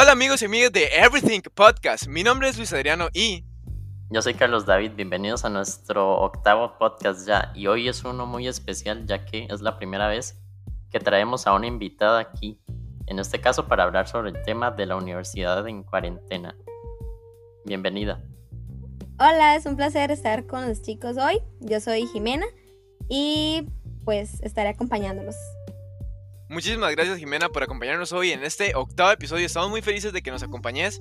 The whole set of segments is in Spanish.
Hola amigos y amigas de Everything Podcast. Mi nombre es Luis Adriano y yo soy Carlos David. Bienvenidos a nuestro octavo podcast ya. Y hoy es uno muy especial ya que es la primera vez que traemos a una invitada aquí. En este caso para hablar sobre el tema de la universidad en cuarentena. Bienvenida. Hola, es un placer estar con los chicos hoy. Yo soy Jimena y pues estaré acompañándolos. Muchísimas gracias Jimena por acompañarnos hoy en este octavo episodio. Estamos muy felices de que nos acompañes.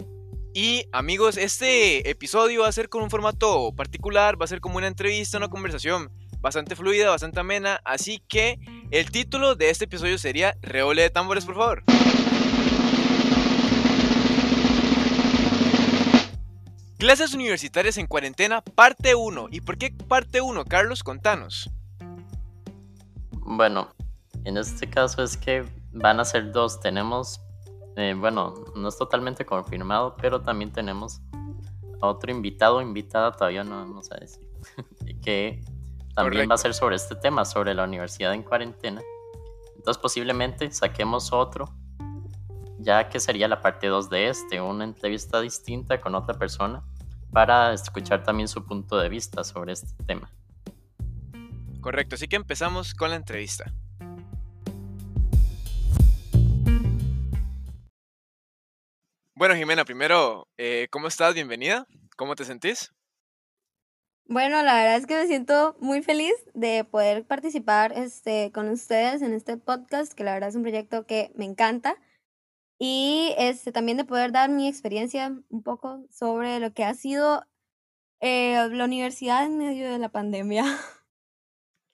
Y amigos, este episodio va a ser con un formato particular, va a ser como una entrevista, una conversación bastante fluida, bastante amena. Así que el título de este episodio sería Reole de tambores, por favor. Clases universitarias en cuarentena, parte 1. ¿Y por qué parte 1, Carlos? Contanos. Bueno, en este caso es que van a ser dos. Tenemos, eh, bueno, no es totalmente confirmado, pero también tenemos a otro invitado, invitada, todavía no vamos a decir, que también va a ser sobre este tema, sobre la universidad en cuarentena. Entonces posiblemente saquemos otro, ya que sería la parte 2 de este, una entrevista distinta con otra persona para escuchar también su punto de vista sobre este tema. Correcto, así que empezamos con la entrevista. Bueno, Jimena, primero, eh, ¿cómo estás? Bienvenida. ¿Cómo te sentís? Bueno, la verdad es que me siento muy feliz de poder participar este, con ustedes en este podcast, que la verdad es un proyecto que me encanta. Y este, también de poder dar mi experiencia un poco sobre lo que ha sido eh, la universidad en medio de la pandemia.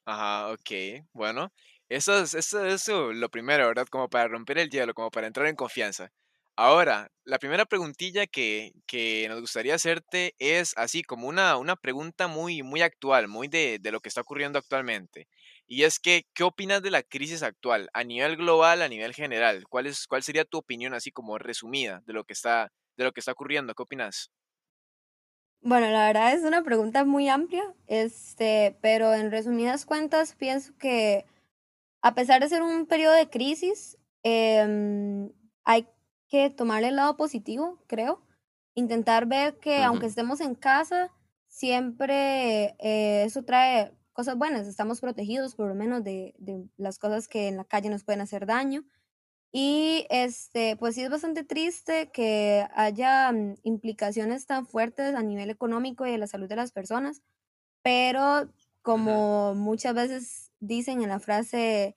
Ajá, ok. Bueno, eso es, eso es lo primero, ¿verdad? Como para romper el hielo, como para entrar en confianza. Ahora, la primera preguntilla que, que nos gustaría hacerte es así como una, una pregunta muy, muy actual, muy de, de lo que está ocurriendo actualmente. Y es que, ¿qué opinas de la crisis actual a nivel global, a nivel general? ¿Cuál, es, cuál sería tu opinión así como resumida de lo que está, de lo que está ocurriendo? ¿Qué opinas? Bueno, la verdad es una pregunta muy amplia, este, pero en resumidas cuentas pienso que a pesar de ser un periodo de crisis, eh, hay que tomarle el lado positivo, creo. Intentar ver que aunque estemos en casa, siempre eh, eso trae cosas buenas. Estamos protegidos por lo menos de, de, las cosas que en la calle nos pueden hacer daño. Y este, pues sí es bastante triste que haya mm, implicaciones tan fuertes a nivel económico y de la salud de las personas, pero como muchas veces dicen en la frase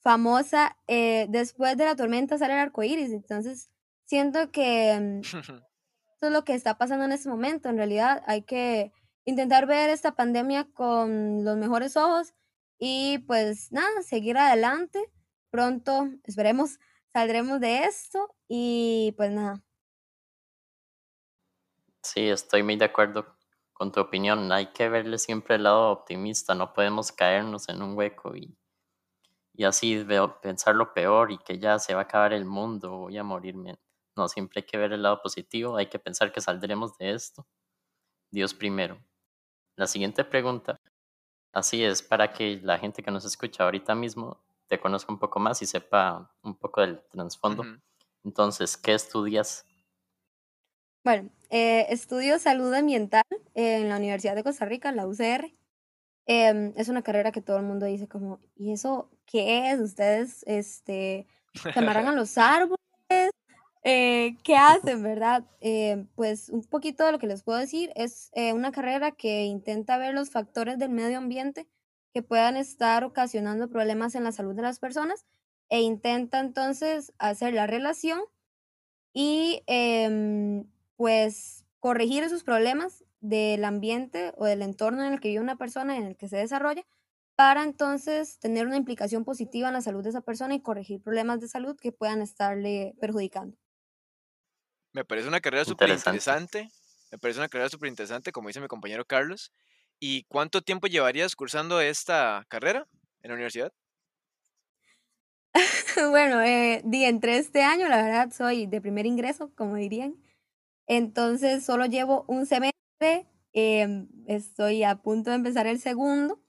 famosa, eh, después de la tormenta sale el arco iris. Entonces, siento que mm, eso es lo que está pasando en este momento. En realidad hay que intentar ver esta pandemia con los mejores ojos y pues nada, seguir adelante. Pronto, esperemos, saldremos de esto y pues nada. Sí, estoy muy de acuerdo con tu opinión. Hay que verle siempre el lado optimista, no podemos caernos en un hueco y, y así veo, pensar lo peor y que ya se va a acabar el mundo, voy a morirme. No, siempre hay que ver el lado positivo, hay que pensar que saldremos de esto. Dios primero. La siguiente pregunta, así es, para que la gente que nos escucha ahorita mismo te conozca un poco más y sepa un poco del trasfondo. Entonces, ¿qué estudias? Bueno, eh, estudio salud ambiental en la Universidad de Costa Rica, la UCR. Em, es una carrera que todo el mundo dice como, ¿y eso qué es? ¿Ustedes este, amarran a los árboles? Eh, ¿Qué hacen, verdad? Eh, pues un poquito de lo que les puedo decir es eh, una carrera que intenta ver los factores del medio ambiente que puedan estar ocasionando problemas en la salud de las personas e intenta entonces hacer la relación y em, pues corregir esos problemas del ambiente o del entorno en el que vive una persona en el que se desarrolla para entonces tener una implicación positiva en la salud de esa persona y corregir problemas de salud que puedan estarle perjudicando. Me parece una carrera súper interesante. Me parece una carrera súper interesante, como dice mi compañero Carlos. ¿Y cuánto tiempo llevarías cursando esta carrera en la universidad? bueno, eh, entre este año, la verdad, soy de primer ingreso, como dirían. Entonces, solo llevo un semestre. Em, estoy a punto de empezar el segundo.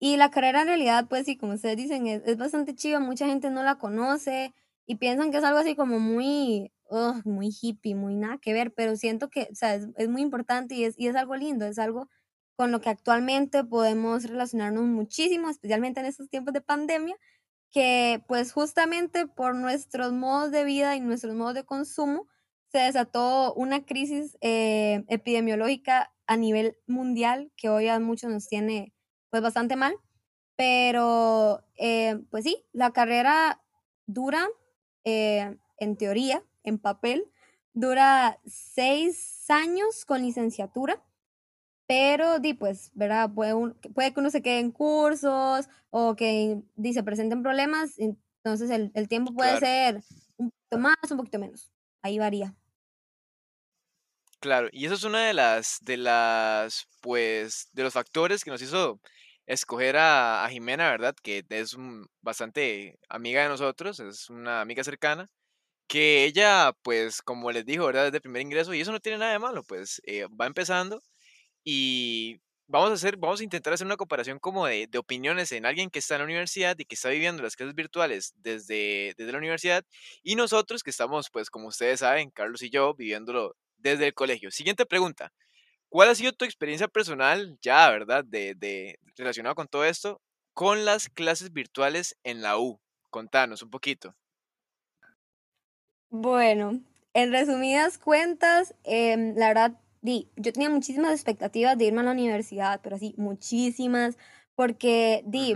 Y la carrera en realidad, pues sí, como ustedes dicen, es, es bastante chiva. Mucha gente no la conoce. Y piensan que es algo así como muy, muy hippie, muy nada que ver, pero siento que, o sea, es, muy importante y es, y es algo lindo, es algo con lo que actualmente podemos relacionarnos muchísimo, especialmente en estos tiempos de pandemia, que pues justamente por nuestros modos de vida y nuestros modos de consumo se desató una crisis eh, epidemiológica a nivel mundial que hoy a muchos nos tiene pues bastante mal, pero eh, pues sí, la carrera dura, eh, en teoría, en papel, dura seis años con licenciatura pero, di, pues, ¿verdad? Puede, puede que uno se quede en cursos o que di, se presenten problemas, entonces el, el tiempo puede ser un poquito más, un poquito menos. Ahí varía. Claro, y eso es una de las, de las, pues, de los factores que nos hizo escoger a, Jimena, ¿verdad? Que es bastante amiga de nosotros, es una amiga cercana, que ella, pues, como les dijo, ¿verdad? Desde primer ingreso, y eso no tiene nada de malo, pues, eh, va empezando y vamos a hacer, vamos a intentar hacer una comparación como de, de, opiniones en alguien que está en la universidad y que está viviendo las clases virtuales desde, desde la universidad y nosotros que estamos, pues como ustedes saben, Carlos y yo, viviéndolo desde el colegio. Siguiente pregunta. ¿Cuál ha sido tu experiencia personal ya, verdad, de, de relacionado con todo esto, con las clases virtuales en la U? Contanos un poquito. Bueno, en resumidas cuentas, eh, la verdad di, yo tenía muchísimas expectativas de irme a la universidad, pero así, muchísimas, porque di,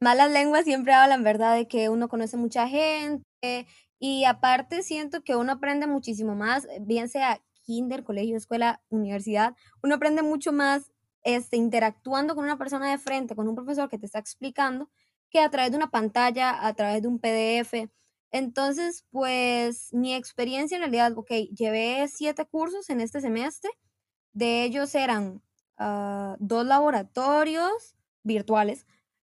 malas lenguas siempre hablan, ¿verdad? De que uno conoce mucha gente y aparte siento que uno aprende muchísimo más, bien sea kinder, colegio, escuela, universidad, uno aprende mucho más este, interactuando con una persona de frente, con un profesor que te está explicando, que a través de una pantalla, a través de un PDF. Entonces, pues mi experiencia en realidad, ok, llevé siete cursos en este semestre. De ellos eran ah, dos laboratorios virtuales,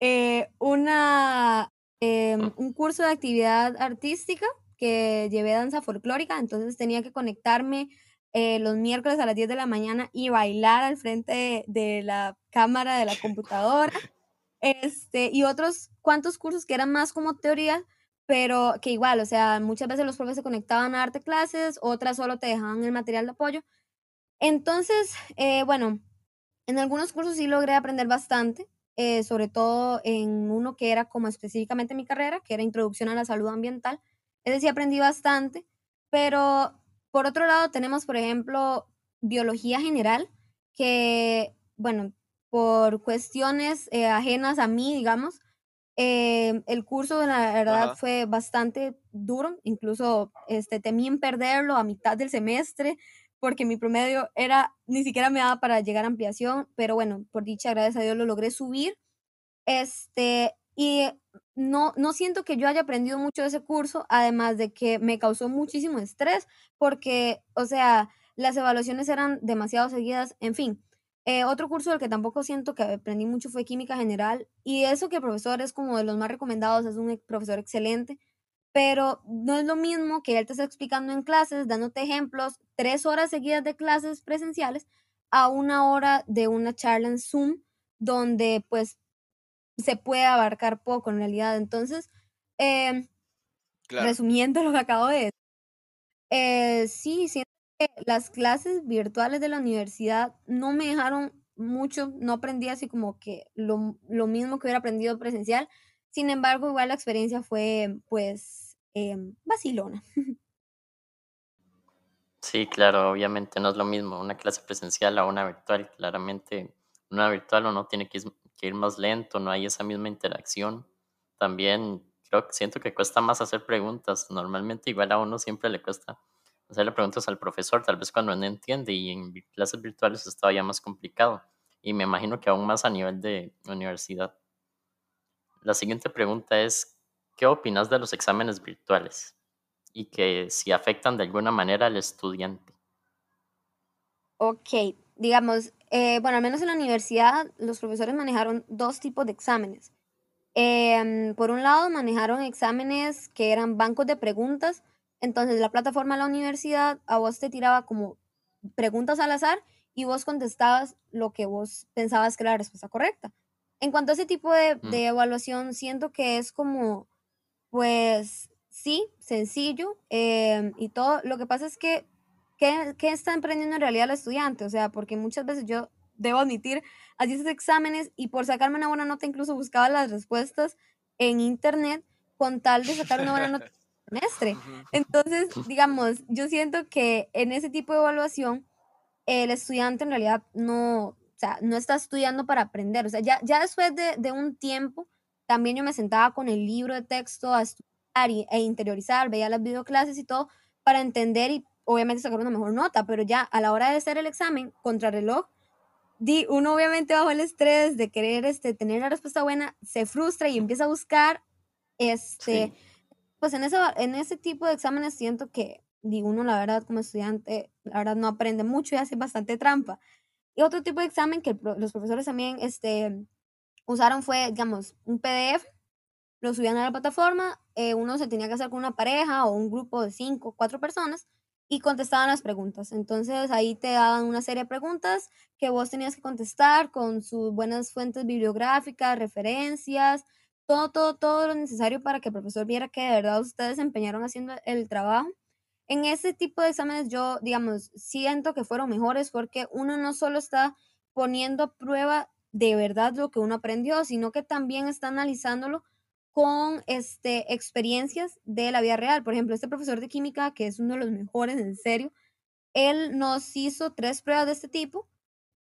eh, una, em, un curso de actividad artística que llevé danza folclórica, entonces tenía que conectarme eh, los miércoles a las 10 de la mañana y bailar al frente de, la cámara de la computadora. Este, y otros cuantos cursos que eran más como teoría, pero que igual, o sea, muchas veces los profes se conectaban a darte clases, otras solo te dejaban el material de apoyo. Entonces, eh, bueno, en algunos cursos sí logré aprender bastante, eh, sobre todo en uno que era como específicamente mi carrera, que era Introducción a la Salud Ambiental. Ese sí aprendí bastante, pero por otro lado tenemos, por ejemplo, Biología General, que, bueno, por cuestiones eh, ajenas a mí, digamos, eh, el curso, la verdad, fue bastante duro, incluso este, temí en perderlo a mitad del semestre, porque mi promedio era, ni siquiera me daba para llegar a ampliación, pero bueno, por dicha, gracias a Dios lo logré subir. Este, y no, no siento que yo haya aprendido mucho de ese curso, además de que me causó muchísimo estrés, porque, o sea, las evaluaciones eran demasiado seguidas, en fin. Eh, otro curso del que tampoco siento que aprendí mucho fue química general y eso que el profesor es como de los más recomendados, es un profesor excelente, pero no es lo mismo que él te está explicando en clases, dándote ejemplos, tres horas seguidas de clases presenciales a una hora de una charla en Zoom donde pues se puede abarcar poco en realidad. Entonces, em, resumiendo lo que acabo de decir, eh, sí, siento las clases virtuales de la universidad no me dejaron mucho, no aprendí así como que lo, lo mismo que hubiera aprendido presencial. Sin embargo, igual la experiencia fue pues eh, vacilona. Sí, claro, obviamente no es lo mismo una clase presencial a una virtual. Claramente, una virtual uno tiene que ir más lento, no hay esa misma interacción. También creo que siento que cuesta más hacer preguntas. Normalmente igual a uno siempre le cuesta hacerle preguntas al profesor, tal vez cuando no entiende, y en clases virtuales es todavía más complicado. Y me imagino que aún más a nivel de universidad. La siguiente pregunta es, ¿qué opinas de los exámenes virtuales? Y que si afectan de alguna manera al estudiante. Ok, digamos, eh, bueno, al menos en la universidad los profesores manejaron dos tipos de exámenes. Em, por un lado, manejaron exámenes que eran bancos de preguntas entonces, la plataforma de la universidad a vos te tiraba como preguntas al azar y vos contestabas lo que vos pensabas que era la respuesta correcta. En cuanto a ese tipo de, mm. de evaluación, siento que es como, pues, sí, sencillo em, y todo. Lo que pasa es que, ¿qué, ¿qué está aprendiendo en realidad el estudiante? O sea, porque muchas veces yo debo admitir, hacía esos exámenes y por sacarme una buena nota incluso buscaba las respuestas en internet con tal de sacar una buena nota semestre. Entonces, digamos, yo siento que en ese tipo de evaluación, el estudiante en realidad no, o sea, no está estudiando para aprender. O sea, ya, ya después de, de un tiempo, también yo me sentaba con el libro de texto a estudiar e interiorizar, veía las videoclases y todo para entender y obviamente sacar una mejor nota, pero ya a la hora de hacer el examen contrarreloj, di, uno obviamente bajo el estrés de querer este, tener la respuesta buena, se frustra y empieza a buscar, este, pues en, eso, en ese tipo de exámenes siento que, digo, uno la verdad como estudiante, la verdad no aprende mucho y hace bastante trampa. Y otro tipo de examen que los profesores también este, usaron fue, digamos, un PDF, lo subían a la plataforma, eh, uno se tenía que hacer con una pareja o un grupo de cinco, cuatro personas y contestaban las preguntas. Entonces ahí te daban una serie de preguntas que vos tenías que contestar con sus buenas fuentes bibliográficas, referencias, todo, todo, todo lo necesario para que el profesor viera que de verdad ustedes empeñaron haciendo el trabajo. En ese tipo de exámenes yo, digamos, siento que fueron mejores porque uno no solo está poniendo a prueba de verdad lo que uno aprendió, sino que también está analizándolo con este, experiencias de la vida real. Por ejemplo, este profesor de química, que es uno de los mejores, en serio, él nos hizo tres pruebas de este tipo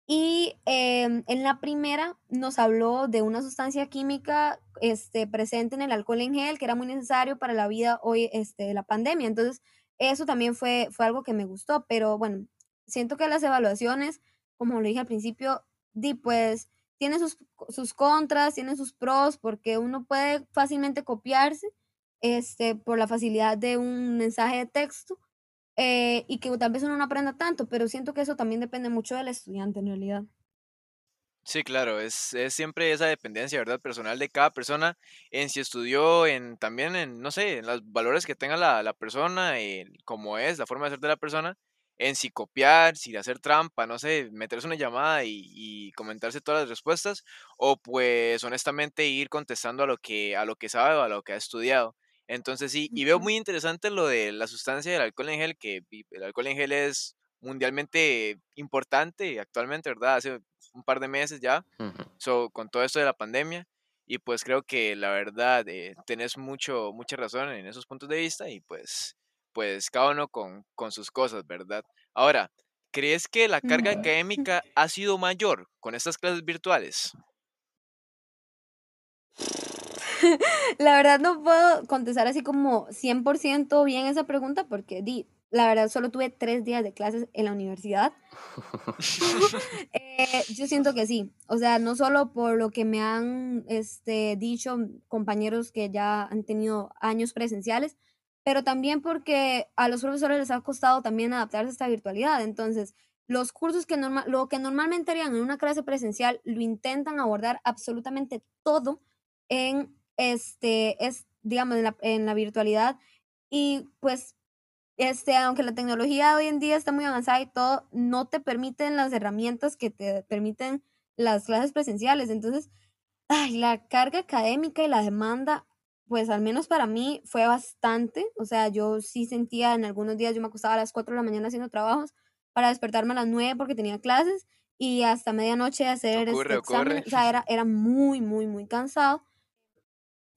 y em, en la primera nos habló de una sustancia química este, presente en el alcohol en gel que era muy necesario para la vida hoy este, de la pandemia. Entonces, eso también fue, fue algo que me gustó, pero bueno, siento que las evaluaciones, como lo dije al principio, di pues tiene sus, sus contras, tiene sus pros, porque uno puede fácilmente copiarse este, por la facilidad de un mensaje de texto eh, y que tal vez uno no aprenda tanto, pero siento que eso también depende mucho del estudiante en realidad. Sí, claro, es, es, siempre esa dependencia, ¿verdad? Personal de cada persona, en si estudió, en también en, no sé, en los valores que tenga la, la persona, en cómo es, la forma de ser de la persona, en si copiar, si hacer trampa, no sé, meterse una llamada y, comentarse todas las respuestas, o pues honestamente ir contestando a lo que, a lo que sabe o a lo que ha estudiado. Entonces sí, y veo muy interesante lo de la sustancia del alcohol en gel, que el alcohol en gel es mundialmente importante actualmente, ¿verdad? Hace un par de meses ya, con todo esto de la pandemia. Y pues creo que la verdad eh, tenés mucho, mucha razón en esos puntos de vista y pues pues cada uno con, con sus cosas, ¿verdad? Ahora, ¿crees que la carga académica ha sido mayor con estas clases virtuales? La verdad no puedo contestar así como 100% bien esa pregunta porque di, la verdad solo tuve tres días de clases en la universidad. Eh, yo siento que sí, o sea, no solo por lo que me han este, dicho compañeros que ya han tenido años presenciales, pero también porque a los profesores les ha costado también adaptarse a esta virtualidad. Entonces, los cursos que normal, lo que normalmente harían en una clase presencial lo intentan abordar absolutamente todo en este es digamos en la, en la virtualidad y pues este aunque la tecnología hoy en día está muy avanzada y todo no te permiten las herramientas que te permiten las clases presenciales entonces ay, la carga académica y la demanda pues al menos para mí fue bastante, o sea, yo sí sentía en algunos días, yo me acostaba a las 4 de la mañana haciendo trabajos para despertarme a las 9 porque tenía clases y hasta medianoche hacer este examen, o sea, era, era muy, muy, muy cansado.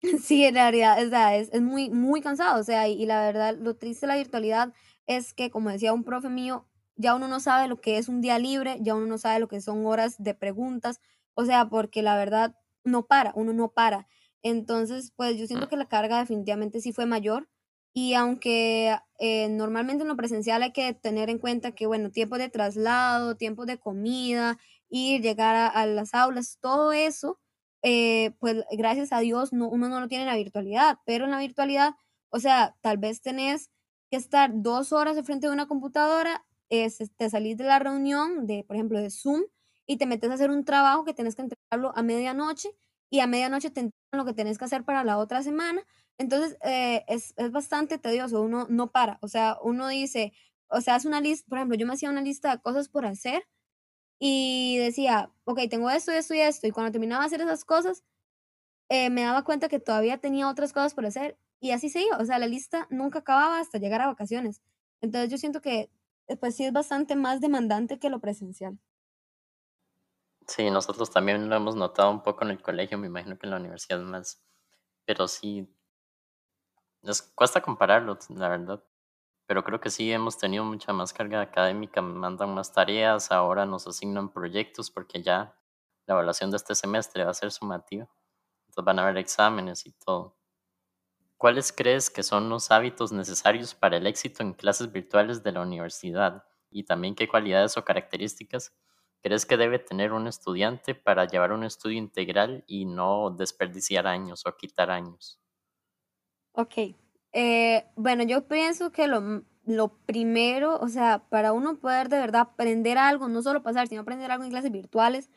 Sí, en realidad, o sea, es, es muy, muy cansado, o sea, y, y, la verdad, lo triste de la virtualidad es que, como decía un profe mío, ya uno no sabe lo que es un día libre, ya uno no sabe lo que son horas de preguntas, o sea, porque la verdad no para, uno no para. Entonces, pues yo siento que la carga definitivamente sí fue mayor. Y aunque eh, normalmente en lo presencial hay que tener en cuenta que, bueno, tiempo de traslado, tiempo de comida, ir, llegar a, las aulas, todo eso, eh, pues gracias a Dios no, uno no lo tiene en la virtualidad, pero en la virtualidad, o sea, tal vez tenés que estar dos horas de frente de una computadora, te salís de la reunión de, por ejemplo, de Zoom y te metes a hacer un trabajo que tenés que entregarlo a medianoche y a medianoche te lo que tenés que hacer para la otra semana. Entonces, eh, es, es, bastante tedioso, uno no para, o sea, uno dice, o sea, hace una lista, por ejemplo, yo me hacía una lista de cosas por hacer y decía, ok, tengo esto, esto y esto, y cuando terminaba de hacer esas cosas, eh, me daba cuenta que todavía tenía otras cosas por hacer y así se iba, o sea, la lista nunca acababa hasta llegar a vacaciones. Entonces yo siento que eh, pues sí es bastante más demandante que lo presencial. Sí, nosotros también lo hemos notado un poco en el colegio, me imagino que en la universidad más, pero sí, nos cuesta compararlo, la verdad. Pero creo que sí hemos tenido mucha más carga académica, mandan más tareas, ahora nos asignan proyectos porque ya la evaluación de este semestre va a ser sumativa. Entonces van a haber exámenes y todo. ¿Cuáles crees que son los hábitos necesarios para el éxito en clases virtuales de la universidad? Y también qué cualidades o características crees que debe tener un estudiante para llevar un estudio integral y no desperdiciar años o quitar años? Ok, eh, bueno, yo pienso que lo, lo primero, o sea, para uno poder de verdad aprender algo, no solo pasar, sino aprender algo en clases virtuales,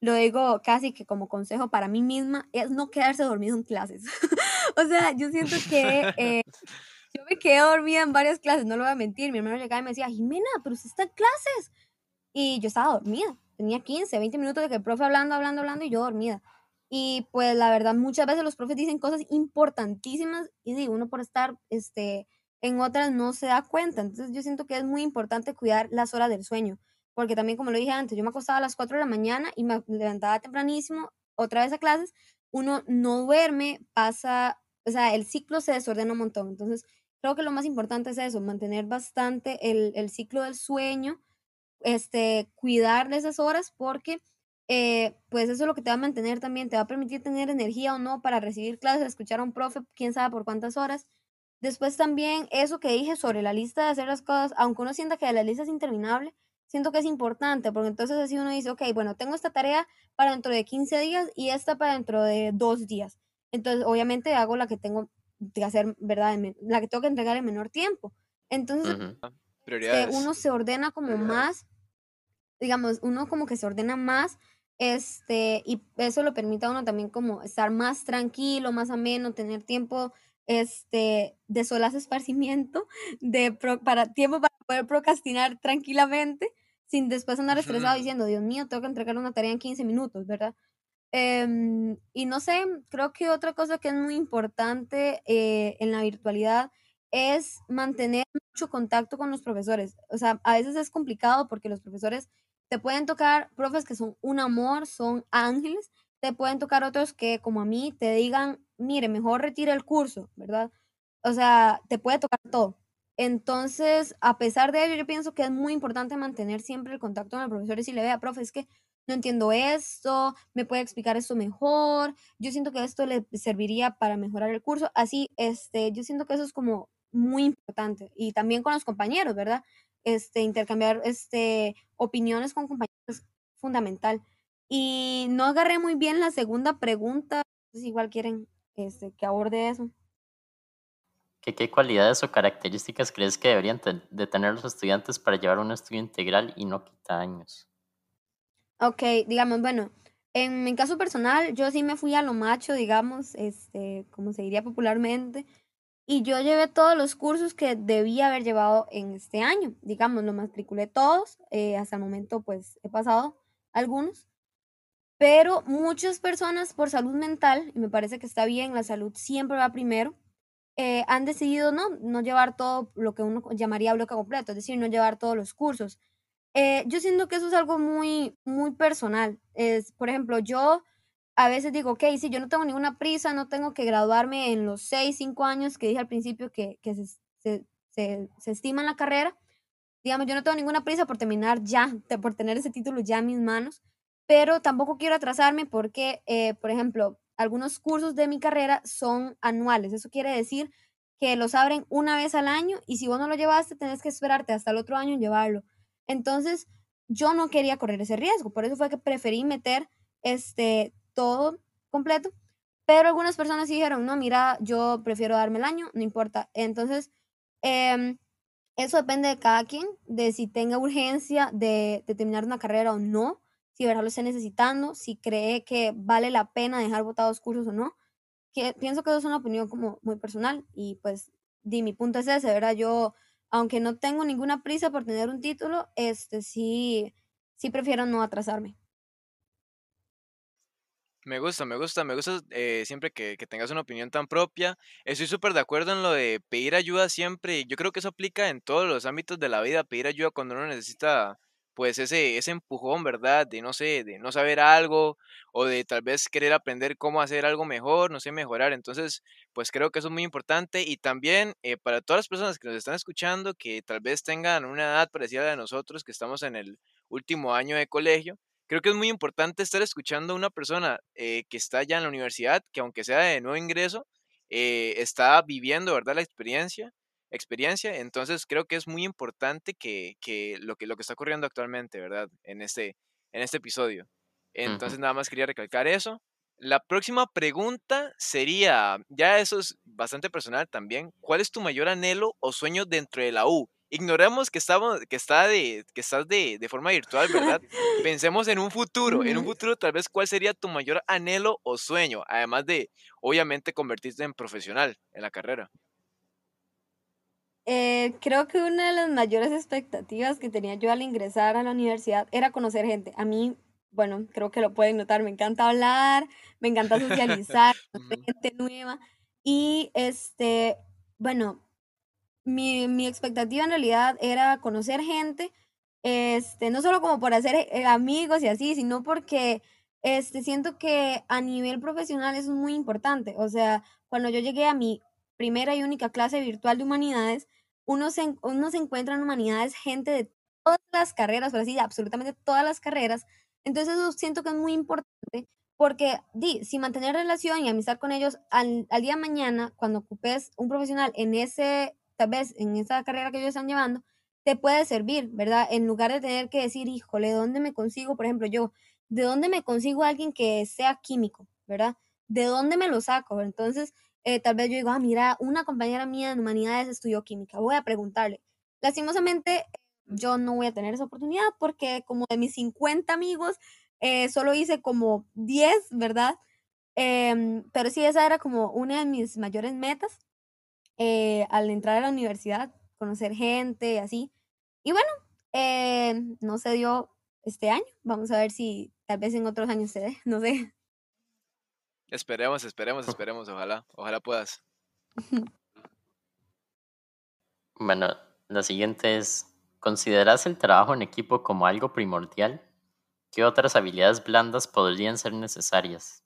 lo digo casi que como consejo para mí misma, es no quedarse dormido en clases. o sea, yo siento que eh, yo me quedé dormida en varias clases, no lo voy a mentir. Mi hermano llegaba y me decía, Jimena, pero usted está en clases. Y yo estaba dormida. Tenía 15, 20 minutos de que el profe hablando, hablando, hablando y yo dormida. Y pues la verdad, muchas veces los profes dicen cosas importantísimas y digo, uno por estar este, en otras no se da cuenta. Entonces yo siento que es muy importante cuidar las horas del sueño porque también como lo dije antes, yo me acostaba a las 4 de la mañana y me levantaba tempranísimo, otra vez a clases, uno no duerme, pasa, o sea, el ciclo se desordena un montón. Entonces, creo que lo más importante es eso, mantener bastante el, el ciclo del sueño, este, cuidar de esas horas porque eh, pues eso es lo que te va a mantener también, te va a permitir tener energía o no para recibir clases, escuchar a un profe, quién sabe por cuántas horas. Después también eso que dije sobre la lista de hacer las cosas, aunque uno sienta que la lista es interminable, siento que es importante, porque entonces así uno dice, ok, bueno, tengo esta tarea para dentro de 15 días y esta para dentro de dos días. Entonces, obviamente hago la que tengo que hacer, ¿verdad? La que tengo que entregar en menor tiempo. Entonces, eh, uno se ordena como más, digamos, uno como que se ordena más, este, y eso lo permite a uno también como estar más tranquilo, más ameno, tener tiempo este, de solas esparcimiento, de para, tiempo para poder procrastinar tranquilamente sin después andar estresado diciendo, Dios mío, tengo que entregar una tarea en 15 minutos, ¿verdad? Em, y no sé, creo que otra cosa que es muy importante eh, en la virtualidad es mantener mucho contacto con los profesores. O sea, a veces es complicado porque los profesores te pueden tocar profes que son un amor, son ángeles, te pueden tocar otros que, como a mí, te digan, mire, mejor retire el curso, ¿verdad? O sea, te puede tocar todo. Entonces, a pesar de ello, yo pienso que es muy importante mantener siempre el contacto con el profesor y si le vea, profe, es que no entiendo esto, me puede explicar esto mejor, yo siento que esto le serviría para mejorar el curso. Así, este, yo siento que eso es como muy importante. Y también con los compañeros, ¿verdad? Este, intercambiar este, opiniones con compañeros es fundamental. Y no agarré muy bien la segunda pregunta, si igual quieren este, que aborde eso. ¿Qué, cualidades o características crees que deberían de tener los estudiantes para llevar un estudio integral y no quita años? Ok, digamos, bueno, en mi caso personal, yo sí me fui a lo macho, digamos, este, como se diría popularmente, y yo llevé todos los cursos que debía haber llevado en este año, digamos, lo matriculé todos, eh, hasta el momento pues he pasado algunos, pero muchas personas por salud mental, y me parece que está bien, la salud siempre va primero, eh, han decidido no, no llevar todo lo que uno llamaría bloque completo, es decir, no llevar todos los cursos. Eh, yo siento que eso es algo muy, muy personal. Es, por ejemplo, yo a veces digo, ok, si yo no tengo ninguna prisa, no tengo que graduarme en los 6, 5 años que dije al principio que, que se, se, se, se estima en la carrera. Digamos, yo no tengo ninguna prisa por terminar ya, por tener ese título ya en mis manos, pero tampoco quiero atrasarme porque, eh, por ejemplo, algunos cursos de mi carrera son anuales. Eso quiere decir que los abren una vez al año y si vos no lo llevaste, tenés que esperarte hasta el otro año en llevarlo. Entonces, yo no quería correr ese riesgo, por eso fue que preferí meter este todo completo, pero algunas personas dijeron, no, mira, yo prefiero darme el año, no importa. Entonces, em, eso depende de cada quien, de si tenga urgencia de, de terminar una carrera o no si verdad lo esté necesitando, si cree que vale la pena dejar votados cursos o no. Que, pienso que eso es una opinión como muy personal y pues di, mi punto es ese, ¿verdad? Yo, aunque no tengo ninguna prisa por tener un título, este sí, sí prefiero no atrasarme. Me gusta, me gusta, me gusta eh, siempre que, tengas una opinión tan propia. Estoy súper de acuerdo en lo de pedir ayuda siempre. Yo creo que eso aplica en todos los ámbitos de la vida, pedir ayuda cuando uno necesita, pues, ese, ese empujón, ¿verdad? De no sé, de no saber algo o de tal vez querer aprender cómo hacer algo mejor, no sé, mejorar. Entonces, pues creo que eso es muy importante. Y también eh, para todas las personas que nos están escuchando, que tal vez tengan una edad parecida a la de nosotros, que estamos en el último año de colegio creo que es muy importante estar escuchando a una persona eh, que está ya en la universidad, que aunque sea de nuevo ingreso, eh, está viviendo, ¿verdad? La experiencia, experiencia. Entonces creo que es muy importante que, que, lo, que lo que está ocurriendo actualmente, ¿verdad? En este, en este episodio. Entonces nada más quería recalcar eso. La próxima pregunta sería, ya eso es bastante personal también, ¿cuál es tu mayor anhelo o sueño dentro de la U? Ignoremos que, estamos, que, está de, que estás de, de forma virtual, ¿verdad? Pensemos en un futuro, en un futuro tal vez cuál sería tu mayor anhelo o sueño, además de, obviamente, convertirte en profesional en la carrera. Eh, creo que una de las mayores expectativas que tenía yo al ingresar a la universidad era conocer gente. A mí, bueno, creo que lo pueden notar, me encanta hablar, me encanta socializar, conocer gente nueva. Y este, bueno, mi, mi expectativa en realidad era conocer gente, este, no solo como por hacer eh, amigos y así, sino porque este, siento que a nivel profesional es muy importante. O sea, cuando yo llegué a mi primera y única clase virtual de humanidades, uno se, uno se encuentra en humanidades gente de todas las carreras, pero así, absolutamente todas las carreras. Entonces eso siento que es muy importante porque di, si mantener relación y amistad con ellos al, al día de mañana, cuando ocupes un profesional en ese tal vez en esa carrera que ellos están llevando, te puede servir, ¿verdad? En lugar de tener que decir, híjole, ¿dónde me consigo? Por ejemplo, yo, ¿de dónde me consigo alguien que sea químico, ¿verdad? ¿De dónde me lo saco? Entonces, eh, tal vez yo digo, ah, mira, una compañera mía en humanidades estudió química, voy a preguntarle. Lastimosamente, yo no voy a tener esa oportunidad porque como de mis 50 amigos, eh, solo hice como 10, ¿verdad? Em, pero sí, esa era como una de mis mayores metas. Eh, al entrar a la universidad, conocer gente y así. Y bueno, eh, no se dio este año. Vamos a ver si tal vez en otros años se dé, no sé. Esperemos, esperemos, esperemos, ojalá, ojalá puedas. Bueno, la siguiente es, ¿consideras el trabajo en equipo como algo primordial? ¿Qué otras habilidades blandas podrían ser necesarias?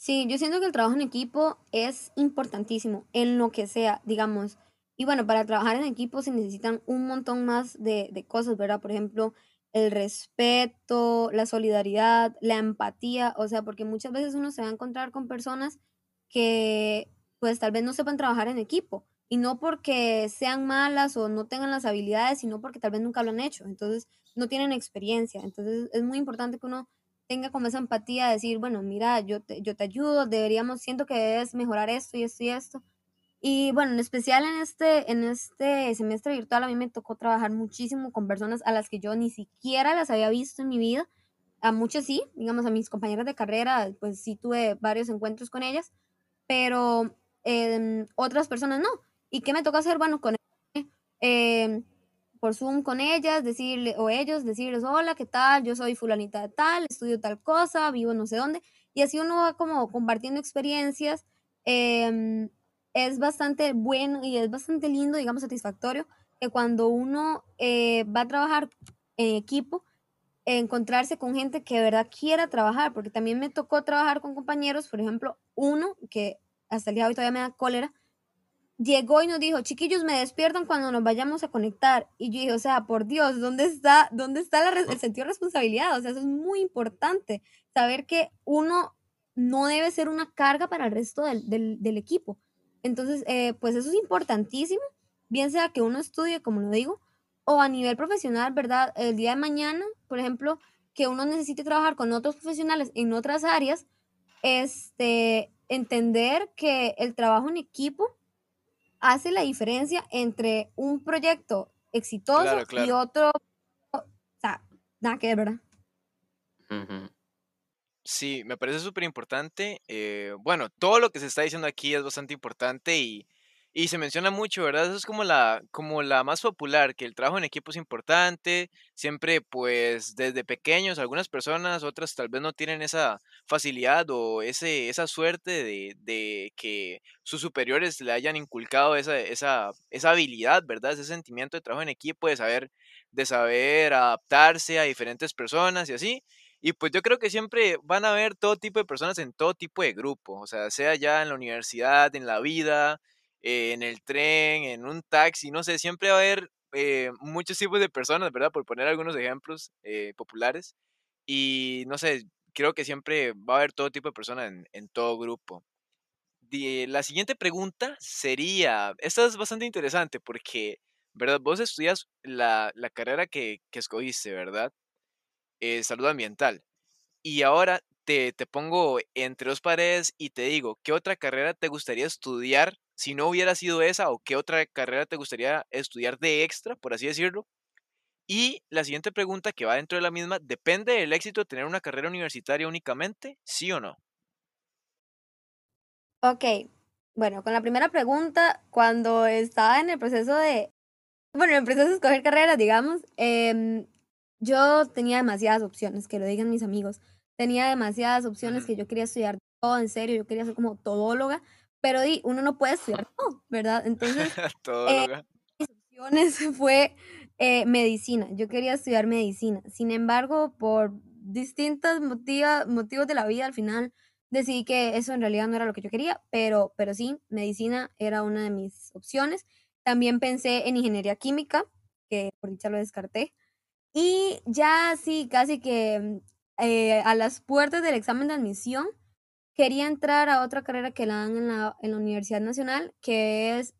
Sí, yo siento que el trabajo en equipo es importantísimo en lo que sea, digamos. Y bueno, para trabajar en equipo se necesitan un montón más de, de cosas, ¿verdad? Por ejemplo, el respeto, la solidaridad, la empatía, o sea, porque muchas veces uno se va a encontrar con personas que pues tal vez no sepan trabajar en equipo y no porque sean malas o no tengan las habilidades, sino porque tal vez nunca lo han hecho, entonces no tienen experiencia. Entonces es muy importante que uno tenga como esa empatía de decir, bueno, mira, yo te, yo te ayudo, deberíamos, siento que debes mejorar esto y esto y esto. Y bueno, en especial en este, en este semestre virtual a mí me tocó trabajar muchísimo con personas a las que yo ni siquiera las había visto en mi vida. A muchas sí, digamos a mis compañeras de carrera, pues sí tuve varios encuentros con ellas, pero eh, otras personas no. ¿Y qué me toca hacer? Bueno, con eh, por Zoom con ellas, decirle, o ellos, decirles, hola, ¿qué tal? Yo soy fulanita de tal, estudio tal cosa, vivo no sé dónde. Y así uno va como compartiendo experiencias. Em, es bastante bueno y es bastante lindo, digamos, satisfactorio, que cuando uno eh, va a trabajar en equipo, encontrarse con gente que de verdad quiera trabajar, porque también me tocó trabajar con compañeros, por ejemplo, uno que hasta el día de hoy todavía me da cólera, llegó y nos dijo, chiquillos, me despiertan cuando nos vayamos a conectar. Y yo dije, o sea, por Dios, ¿dónde está, dónde está el sentido de responsabilidad? O sea, eso es muy importante, saber que uno no debe ser una carga para el resto del, equipo. Entonces, eh, pues eso es importantísimo, bien sea que uno estudie, como lo digo, o a nivel profesional, ¿verdad? El día de mañana, por ejemplo, que uno necesite trabajar con otros profesionales en otras áreas, este, entender que el trabajo en equipo hace la diferencia entre un proyecto exitoso y otro, o sea, nada que ver, ¿verdad? Sí, me parece súper importante. Eh, bueno, todo lo que se está diciendo aquí es bastante importante y Y se menciona mucho, ¿verdad? Eso es como la, como la más popular, que el trabajo en equipo es importante, siempre pues desde pequeños, algunas personas, otras tal vez no tienen esa facilidad o ese, esa suerte de, de que sus superiores le hayan inculcado esa, esa, esa habilidad, ¿verdad? Ese sentimiento de trabajo en equipo, de saber, de saber adaptarse a diferentes personas y así. Y pues yo creo que siempre van a haber todo tipo de personas en todo tipo de grupo, o sea, sea ya en la universidad, en la vida, eh, en el tren, en un taxi, no sé, siempre va a haber eh, muchos tipos de personas, ¿verdad? Por poner algunos ejemplos eh, populares. Y no sé, creo que siempre va a haber todo tipo de personas en, todo grupo. la siguiente pregunta sería, esta es bastante interesante porque, ¿verdad? Vos estudias la, carrera que, que escogiste, ¿verdad? salud ambiental. Y ahora te, te pongo entre dos paredes y te digo, ¿qué otra carrera te gustaría estudiar si no hubiera sido esa o qué otra carrera te gustaría estudiar de extra, por así decirlo. Y la siguiente pregunta que va dentro de la misma, ¿depende del éxito de tener una carrera universitaria únicamente? ¿Sí o no? Ok, bueno, con la primera pregunta, cuando estaba en el proceso de, bueno, en el proceso de escoger carreras, digamos, em, yo tenía demasiadas opciones, que lo digan mis amigos, tenía demasiadas opciones que yo quería estudiar todo en serio, yo quería ser como todóloga, pero uno no puede estudiar todo, ¿verdad? Entonces, eh, mis opciones fue eh, medicina. Yo quería estudiar medicina. Sin embargo, por distintos motivos de la vida, al final decidí que eso en realidad no era lo que yo quería, pero, pero sí, medicina era una de mis opciones. También pensé en ingeniería química, que por dicha lo descarté. Y ya sí, casi que eh, a las puertas del examen de admisión, quería entrar a otra carrera que la dan en la, en la Universidad Nacional, que es,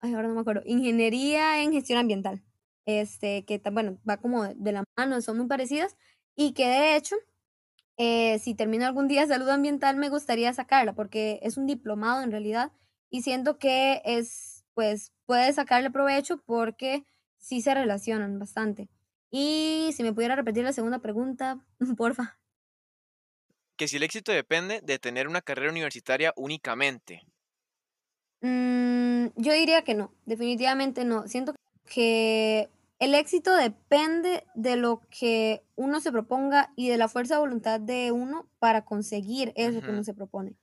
ay, ahora no me acuerdo, Ingeniería en Gestión Ambiental. Este, que bueno, va como de la mano, son muy parecidas, y que de hecho, eh, si termino algún día salud ambiental, me gustaría sacarla, porque es un diplomado en realidad, y siento que es, pues, puede sacarle provecho porque sí se relacionan bastante. Y si me pudiera repetir la segunda pregunta, porfa que si el éxito depende de tener una carrera universitaria únicamente. Mm, yo diría que no, definitivamente no. Siento que el éxito depende de lo que uno se proponga y de la fuerza de voluntad de uno para conseguir eso que uno se propone.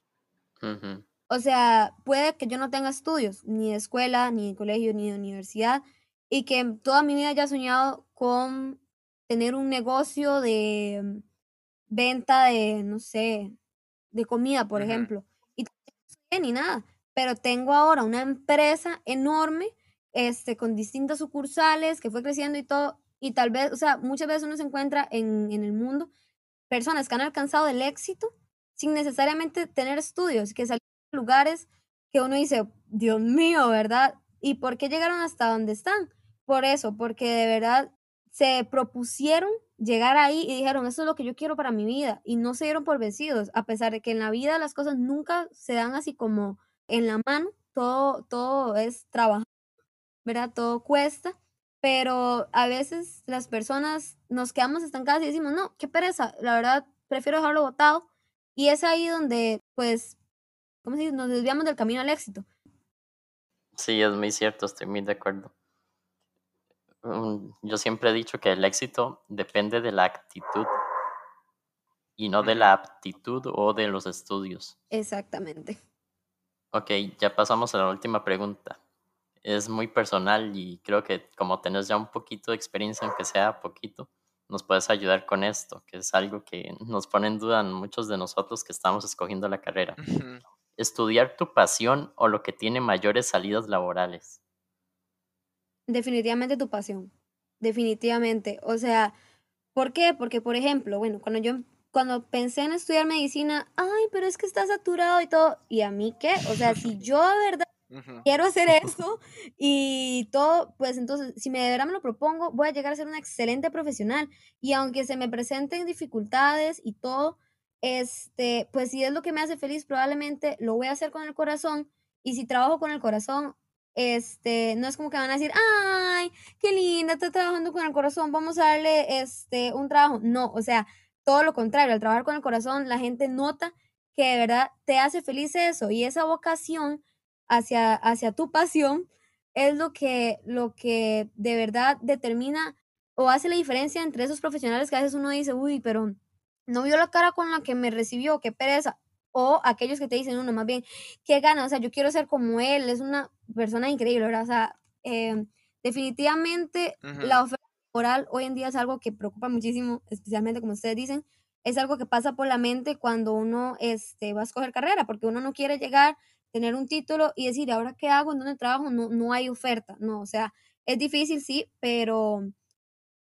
O sea, puede que yo no tenga estudios, ni de escuela, ni de colegio, ni de universidad, y que toda mi vida haya soñado con tener un negocio de venta de, no sé, de comida, por ejemplo. Y no ni nada, pero tengo ahora una empresa enorme, este, con distintas sucursales, que fue creciendo y todo, y tal vez, o sea, muchas veces uno se encuentra en, en el mundo personas que han alcanzado el éxito sin necesariamente tener estudios, que salen de lugares que uno dice, Dios mío, ¿verdad? ¿Y por qué llegaron hasta donde están? Por eso, porque de verdad se propusieron llegar ahí y dijeron, eso es lo que yo quiero para mi vida. Y no se dieron por vencidos, a pesar de que en la vida las cosas nunca se dan así como en la mano, todo, todo es trabajo, ¿verdad? Todo cuesta, pero a veces las personas nos quedamos estancadas y decimos, no, qué pereza, la verdad, prefiero dejarlo botado. Y es ahí donde, pues, ¿cómo se dice? Nos desviamos del camino al éxito. Sí, es muy cierto, estoy muy de acuerdo. Mm, yo siempre he dicho que el éxito depende de la actitud y no de la aptitud o de los estudios. Exactamente. Ok, ya pasamos a la última pregunta. Es muy personal y creo que como tenés ya un poquito de experiencia, aunque sea poquito, nos puedes ayudar con esto, que es algo que nos pone en duda a muchos de nosotros que estamos escogiendo la carrera. Estudiar tu pasión o lo que tiene mayores salidas laborales. Definitivamente tu pasión, definitivamente. O sea, ¿por qué? Porque, por ejemplo, bueno, cuando yo cuando pensé en estudiar medicina, ay, pero es que está saturado y todo, ¿y a mí qué? O sea, si yo de verdad quiero hacer eso y todo, pues entonces, si me de verdad me lo propongo, voy a llegar a ser una excelente profesional. Y aunque se me presenten dificultades y todo, este, pues si es lo que me hace feliz, probablemente lo voy a hacer con el corazón. Y si trabajo con el corazón, este, no es como que van a decir, ay, qué linda, está trabajando con el corazón, vamos a darle este, un trabajo. No, o sea, todo lo contrario, al trabajar con el corazón, la gente nota que de verdad te hace feliz eso y esa vocación hacia, hacia tu pasión es lo que, lo que de verdad determina o hace la diferencia entre esos profesionales que a veces uno dice, uy, pero no vio la cara con la que me recibió, qué pereza. O aquellos que te dicen, uno, más bien, qué gana, o sea, yo quiero ser como él, es una persona increíble, ¿verdad? O sea, em, definitivamente la oferta laboral hoy en día es algo que preocupa muchísimo, especialmente como ustedes dicen, es algo que pasa por la mente cuando uno este, va a escoger carrera, porque uno no quiere llegar, tener un título y decir, ¿ahora qué hago? ¿En dónde trabajo? No, no hay oferta, no, o sea, es difícil, sí, pero,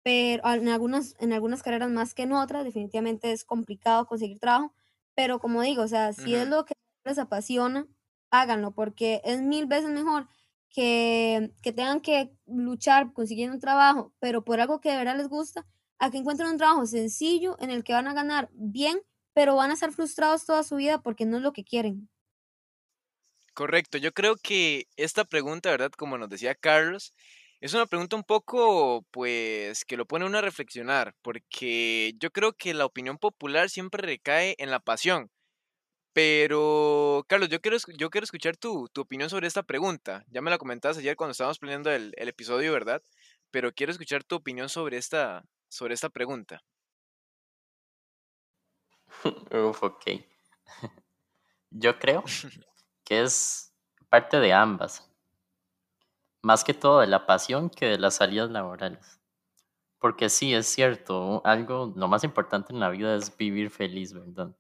pero en algunas, en algunas carreras más que en otras, definitivamente es complicado conseguir trabajo, pero como digo, o sea, si es lo que les apasiona, háganlo, porque es mil veces mejor que, que tengan que luchar consiguiendo un trabajo, pero por algo que de verdad les gusta, a que encuentren un trabajo sencillo en el que van a ganar bien, pero van a estar frustrados toda su vida porque no es lo que quieren. Correcto, yo creo que esta pregunta, ¿verdad? Como nos decía Carlos, es una pregunta un poco, pues, que lo pone uno a reflexionar, porque yo creo que la opinión popular siempre recae en la pasión. Pero, Carlos, yo quiero, yo quiero escuchar tu, opinión sobre esta pregunta. Ya me la comentabas ayer cuando estábamos planeando el, el episodio, ¿verdad? Pero quiero escuchar tu opinión sobre esta, sobre esta pregunta. Uf, ok. Yo creo que es parte de ambas. Más que todo de la pasión que de las salidas laborales. Porque sí, es cierto, algo, lo más importante en la vida es vivir feliz, ¿verdad?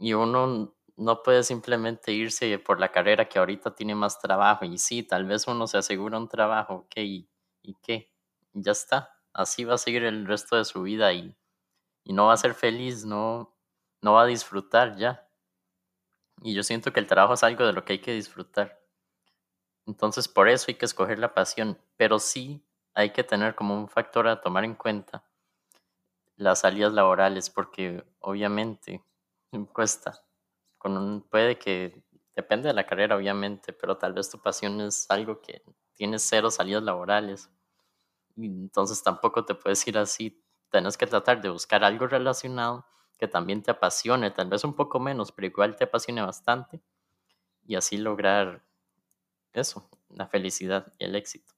Y uno no puede simplemente irse por la carrera que ahorita tiene más trabajo. Y sí, tal vez uno se asegura un trabajo, ok, ¿y, qué? Ya está. Así va a seguir el resto de su vida y, y no va a ser feliz, no, no va a disfrutar ya. Y yo siento que el trabajo es algo de lo que hay que disfrutar. Entonces, por eso hay que escoger la pasión, pero sí hay que tener como un factor a tomar en cuenta las salidas laborales, porque obviamente cuesta. Con un, puede que, depende de la carrera, obviamente, pero tal vez tu pasión es algo que tiene cero salidas laborales. Entonces tampoco te puedes ir así. Tienes que tratar de buscar algo relacionado que también te apasione, tal vez un poco menos, pero igual te apasione bastante. Y así lograr eso, la felicidad y el éxito.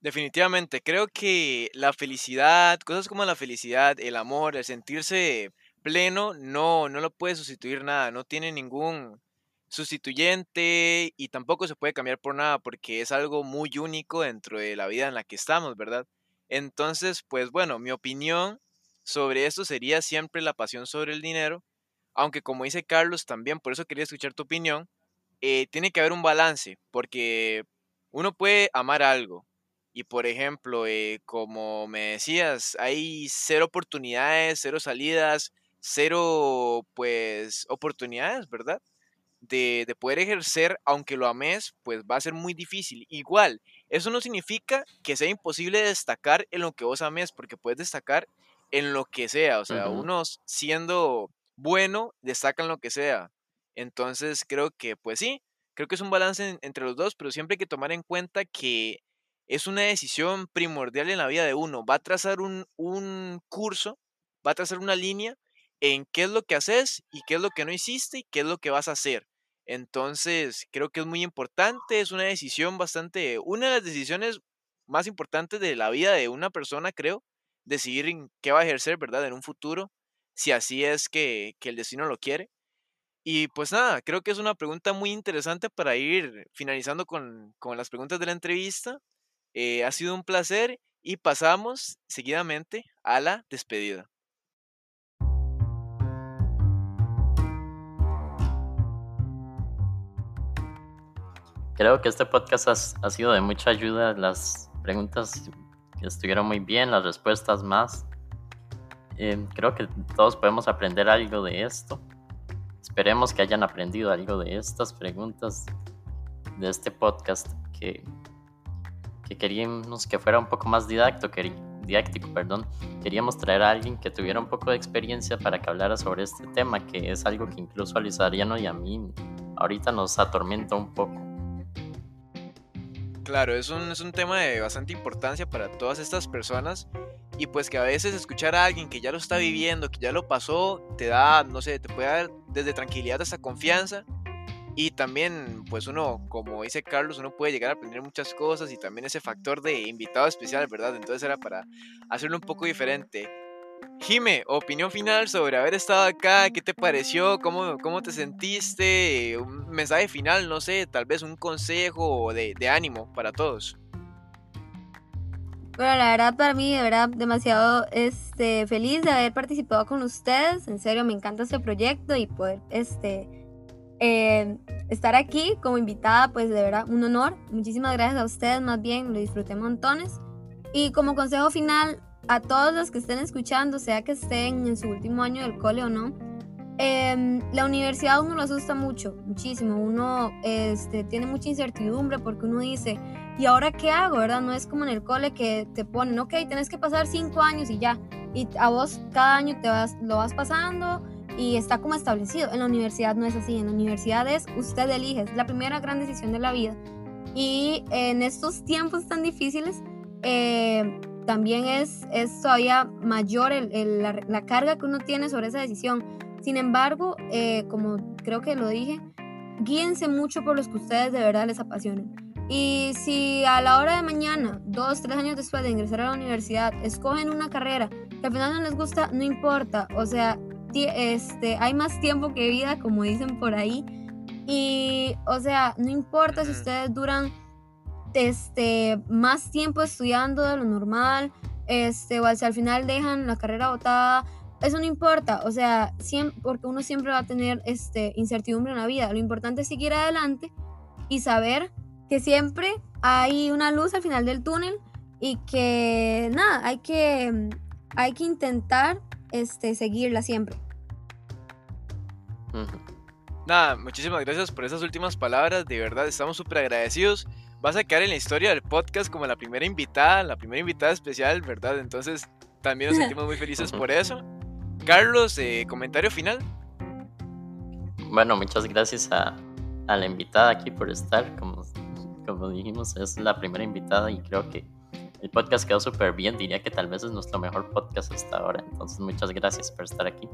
Definitivamente, creo que la felicidad, cosas como la felicidad, el amor, el sentirse pleno, no, no lo puede sustituir nada, no tiene ningún sustituyente y tampoco se puede cambiar por nada porque es algo muy único dentro de la vida en la que estamos, ¿verdad? Entonces, pues bueno, mi opinión sobre esto sería siempre la pasión sobre el dinero, aunque como dice Carlos también, por eso quería escuchar tu opinión, eh, tiene que haber un balance, porque uno puede amar algo. Y por ejemplo, eh, como me decías, hay cero oportunidades, cero salidas, cero pues oportunidades, ¿verdad? De, de, poder ejercer, aunque lo ames, pues va a ser muy difícil. Igual, eso no significa que sea imposible destacar en lo que vos ames, porque puedes destacar en lo que sea. O sea, unos siendo bueno, destacan lo que sea. Entonces creo que, pues sí, creo que es un balance entre los dos, pero siempre hay que tomar en cuenta que es una decisión primordial en la vida de uno. Va a trazar un, un curso, va a trazar una línea en qué es lo que haces y qué es lo que no hiciste y qué es lo que vas a hacer. Entonces, creo que es muy importante, es una decisión bastante, una de las decisiones más importantes de la vida de una persona, creo, decidir en qué va a ejercer, ¿verdad? En un futuro, si así es que, el destino lo quiere. Y pues nada, creo que es una pregunta muy interesante para ir finalizando con, las preguntas de la entrevista. Eh, ha sido un placer y pasamos seguidamente a la despedida. Creo que este podcast ha, ha sido de mucha ayuda. Las preguntas estuvieron muy bien, las respuestas más. Eh, creo que todos podemos aprender algo de esto. Esperemos que hayan aprendido algo de estas preguntas de este podcast que, que queríamos que fuera un poco más didáctico, didáctico, perdón. Queríamos traer a alguien que tuviera un poco de experiencia para que hablara sobre este tema, que es algo que incluso a Luisariano y a mí ahorita nos atormenta un poco. Claro, es un, es un tema de bastante importancia para todas estas personas y pues que a veces escuchar a alguien que ya lo está viviendo, que ya lo pasó, te da, no sé, te puede dar desde tranquilidad hasta confianza Y también, pues uno, como dice Carlos, uno puede llegar a aprender muchas cosas y también ese factor de invitado especial, ¿verdad? Entonces era para hacerlo un poco diferente. Jime, opinión final sobre haber estado acá, ¿qué te pareció? ¿Cómo, cómo te sentiste? Un mensaje final, no sé, tal vez un consejo de, de ánimo para todos. Bueno, la verdad para mí, de verdad, demasiado este, feliz de haber participado con ustedes. En serio, me encanta este proyecto y poder este, eh, estar aquí como invitada, pues de verdad, un honor. Muchísimas gracias a ustedes, más bien, lo disfruté montones. Y como consejo final, a todos los que estén escuchando, sea que estén en su último año del cole o no, eh, la universidad uno lo asusta mucho, muchísimo. Uno este, tiene mucha incertidumbre porque uno dice, ¿y ahora qué hago? ¿Verdad? No es como en el cole que te ponen, ok, tienes que pasar cinco años y ya. Y a vos cada año te vas, lo vas pasando y está como establecido. En la universidad no es así. En la universidad es usted elige, es la primera gran decisión de la vida. Y en estos tiempos tan difíciles, eh, también es, es todavía mayor el, la, la, carga que uno tiene sobre esa decisión. Sin embargo, eh, como creo que lo dije, guíense mucho por los que ustedes de verdad les apasionen. Y si a la hora de mañana, dos, tres años después de ingresar a la universidad, escogen una carrera que al final no les gusta, no importa. O sea, este, hay más tiempo que vida, como dicen por ahí. Y, o sea, no importa si ustedes duran este, más tiempo estudiando de lo normal, este, o si al final dejan la carrera botada, eso no importa, o sea, siempre, porque uno siempre va a tener este, incertidumbre en la vida. Lo importante es seguir adelante y saber que siempre hay una luz al final del túnel y que nada, hay que, hay que intentar este, seguirla siempre. Nada, muchísimas gracias por esas últimas palabras, de verdad estamos súper agradecidos vas a quedar en la historia del podcast como la primera invitada, la primera invitada especial, ¿verdad? Entonces también nos sentimos muy felices por eso. Carlos, eh, comentario final. Bueno, muchas gracias a, a, la invitada aquí por estar. Como, como dijimos, es la primera invitada y creo que el podcast quedó súper bien. Diría que tal vez es nuestro mejor podcast hasta ahora. Entonces, muchas gracias por estar aquí.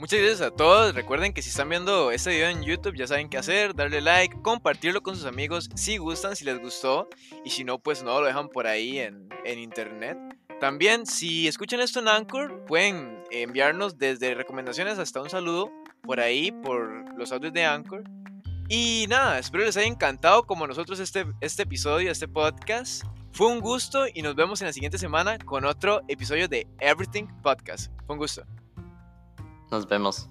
Muchas gracias a todos. Recuerden que si están viendo este video en YouTube ya saben qué hacer, darle like, compartirlo con sus amigos si gustan, si les gustó. Y si no, pues no lo dejan por ahí en, en internet. También, si escuchan esto en Anchor, pueden enviarnos desde recomendaciones hasta un saludo por ahí, por los audios de Anchor. Y nada, espero les haya encantado como nosotros este, este episodio, este podcast. Fue un gusto y nos vemos en la siguiente semana con otro episodio de Everything Podcast. Fue un gusto. Nos vemos.